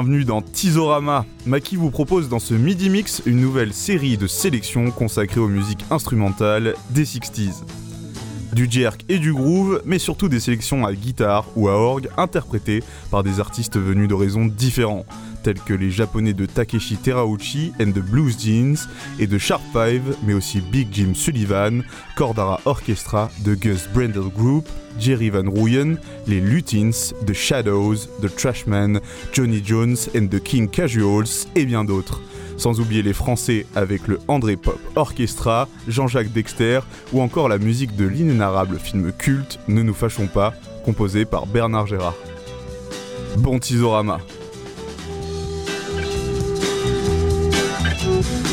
Bienvenue dans Tizorama. Maki vous propose dans ce Midi Mix une nouvelle série de sélections consacrée aux musiques instrumentales des 60s. Du jerk et du groove, mais surtout des sélections à guitare ou à orgue interprétées par des artistes venus d'horizons différents, tels que les japonais de Takeshi Terauchi and the Blues Jeans et de Sharp 5, mais aussi Big Jim Sullivan, Cordara Orchestra, de Gus Brendel Group, Jerry Van Ruyen, les Lutins, The Shadows, The Trashmen, Johnny Jones and the King Casuals et bien d'autres. Sans oublier les Français avec le André Pop Orchestra, Jean-Jacques Dexter ou encore la musique de l'inénarrable film culte Ne nous fâchons pas, composé par Bernard Gérard. Bon Tizorama comment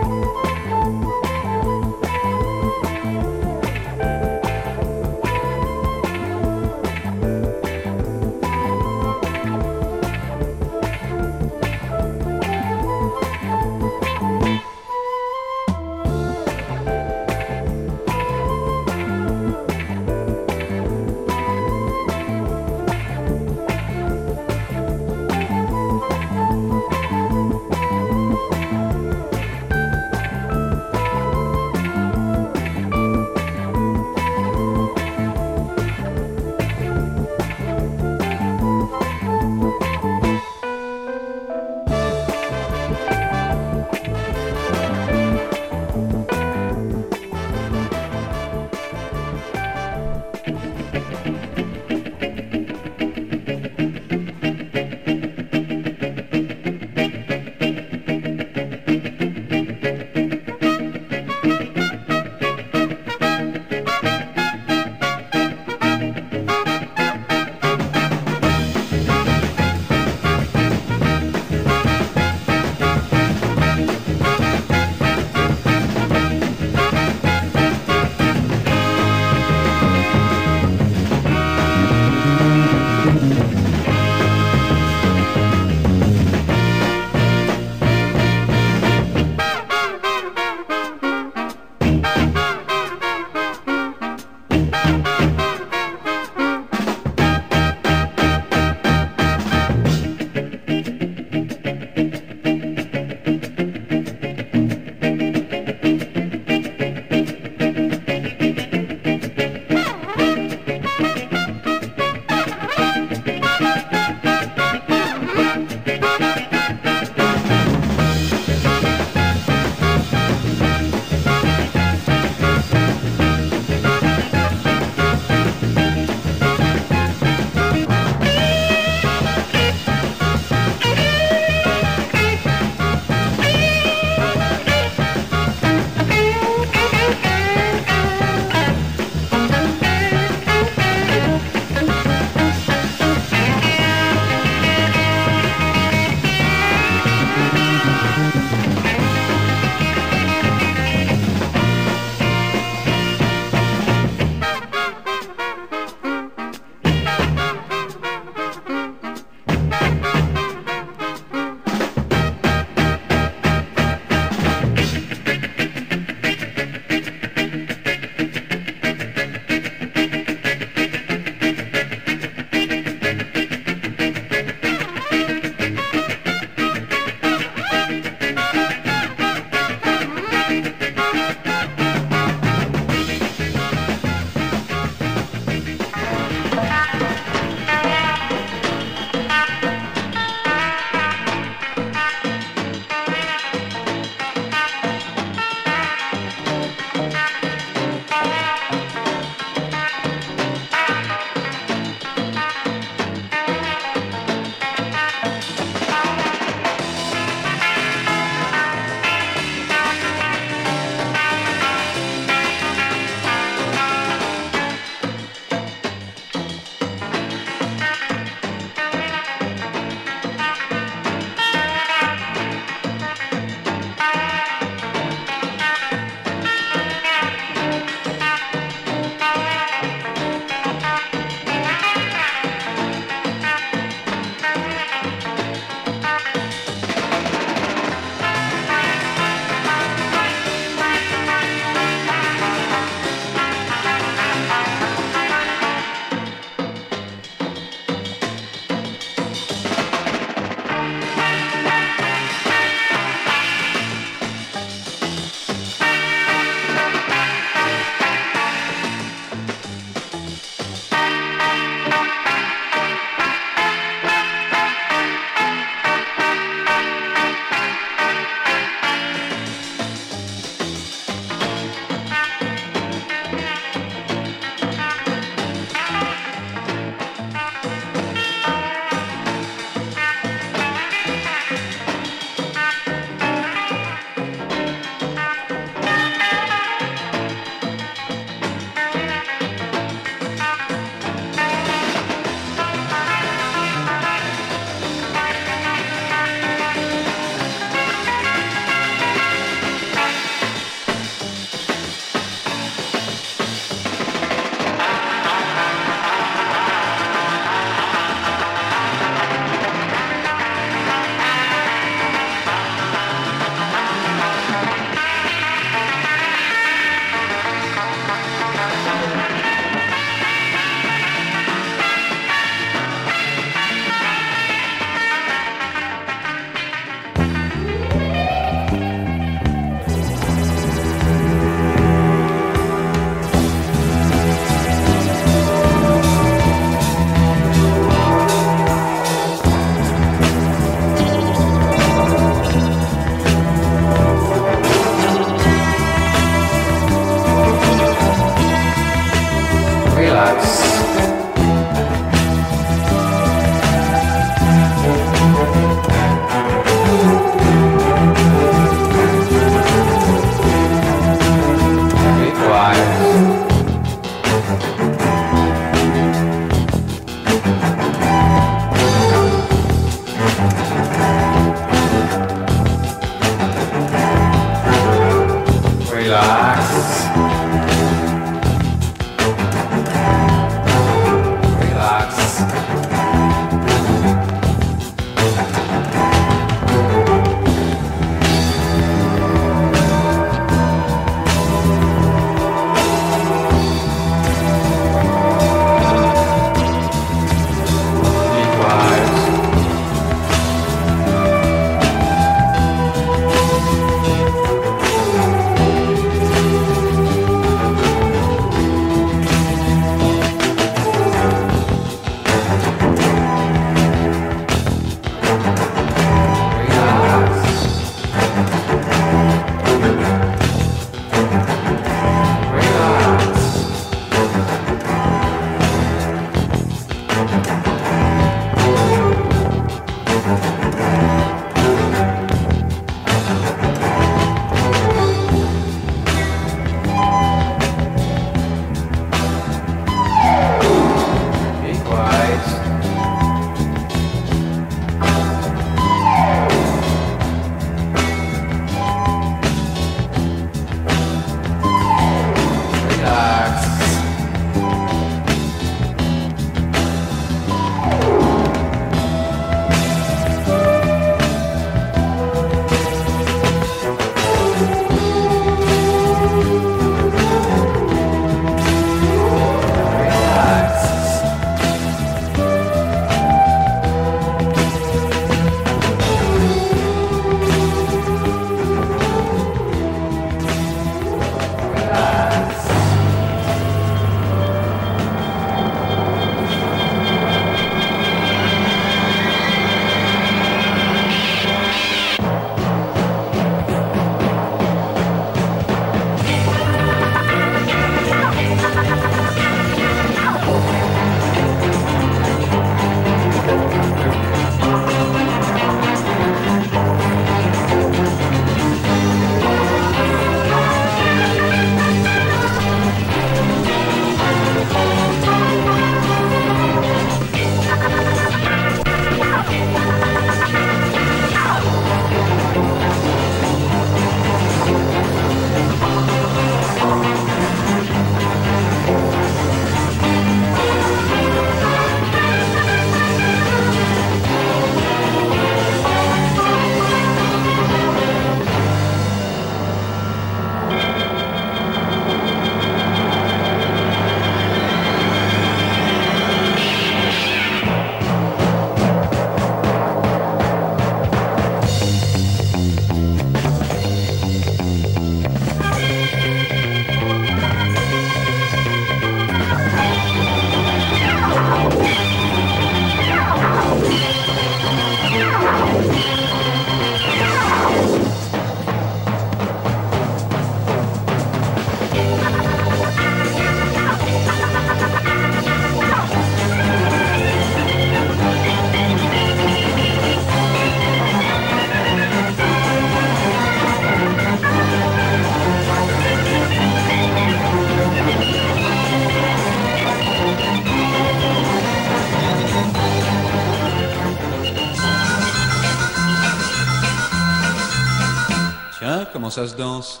ça se danse.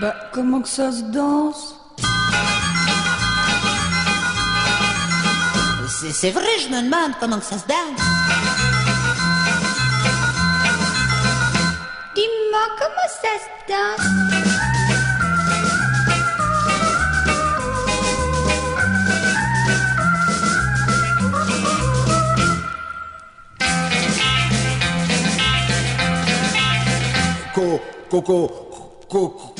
Bah, comment que ça se danse? C'est vrai, je me demande comment que ça se danse. Dis-moi, comment ça se danse Co, coco, coco.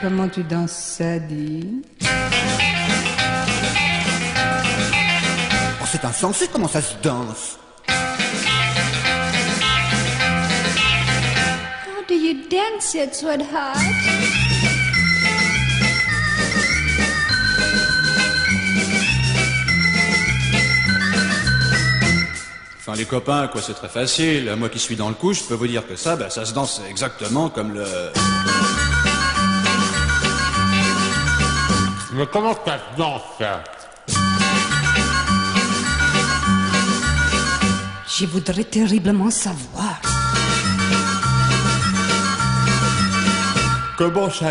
Comment tu danses ça, dis Oh, c'est insensé comment ça se danse? How do you dance it, sweetheart Enfin, les copains, quoi, c'est très facile. Moi qui suis dans le coup, je peux vous dire que ça, bah, ça se danse exactement comme le. Mais comment ça se danse ça Je voudrais terriblement savoir. Comment ça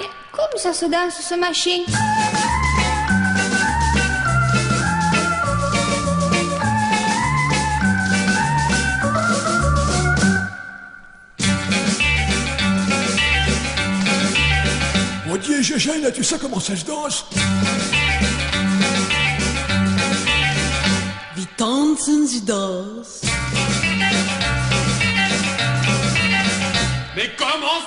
Et Comme ça se danse, ce machine? Tu sais comment ça se danse Wie tanzen sie das? Mais comment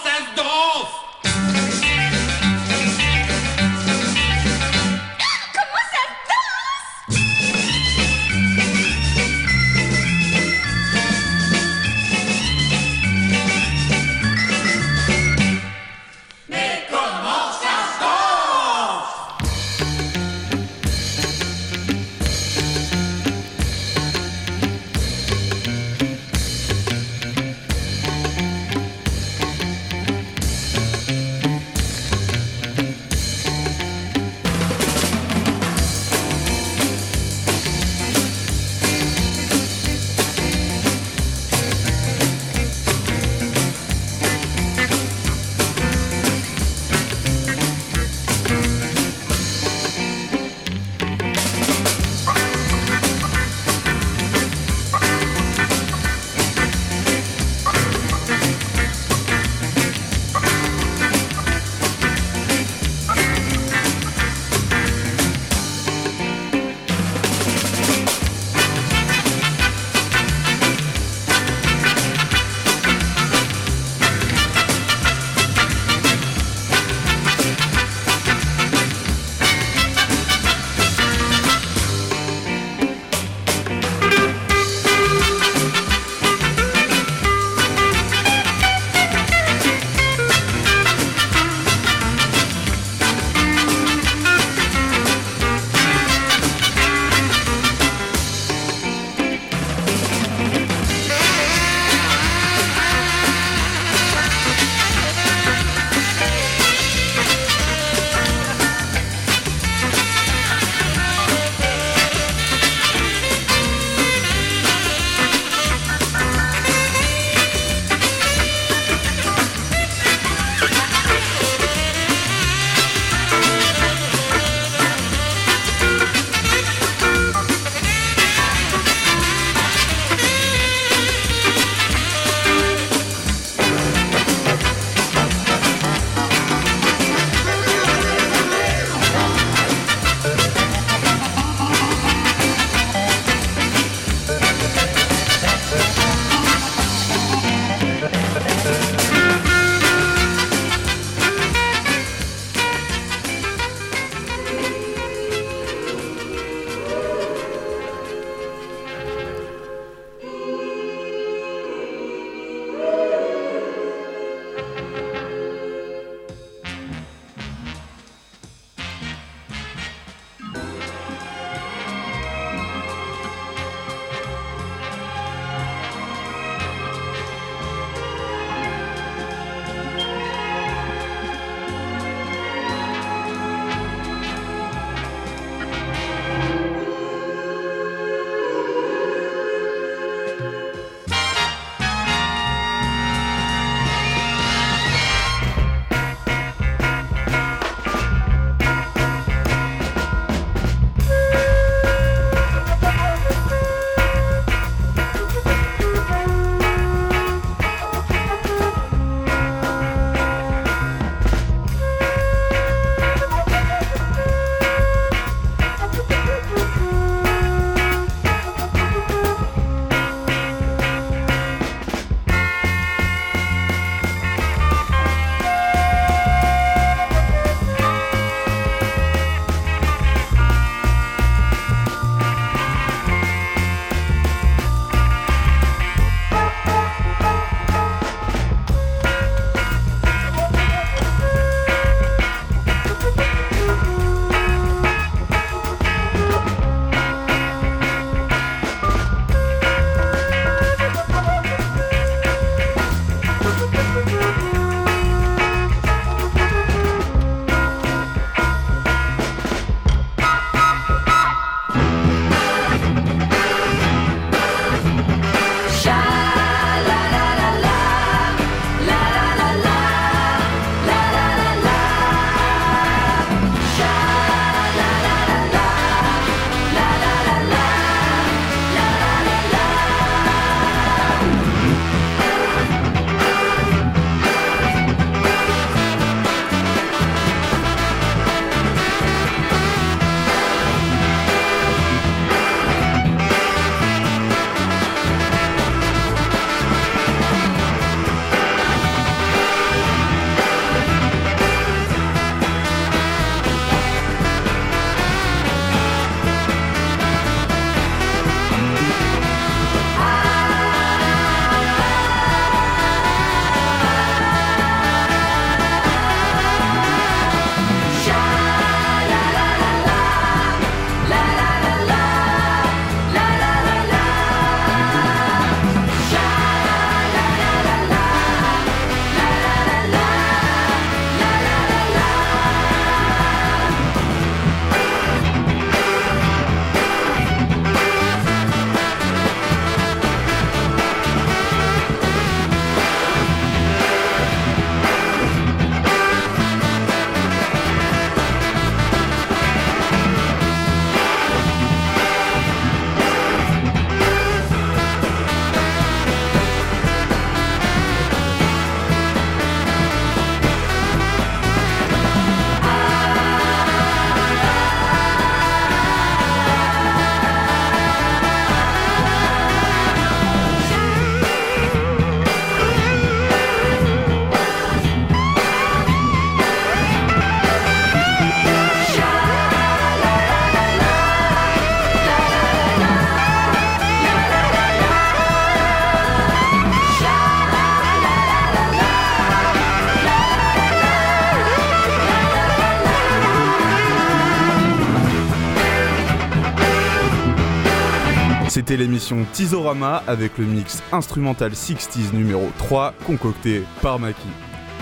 C'était l'émission Tizorama avec le mix instrumental 60s numéro 3 concocté par Maki.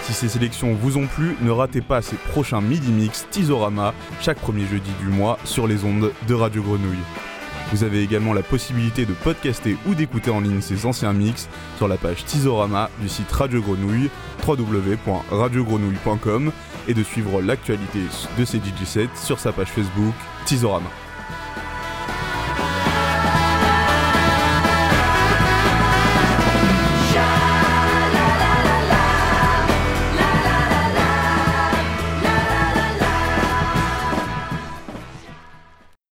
Si ces sélections vous ont plu, ne ratez pas ces prochains midi mix Tizorama chaque premier jeudi du mois sur les ondes de Radio Grenouille. Vous avez également la possibilité de podcaster ou d'écouter en ligne ces anciens mix sur la page Tizorama du site Radio Grenouille www.radiogrenouille.com et de suivre l'actualité de ces DJ sets sur sa page Facebook Tizorama.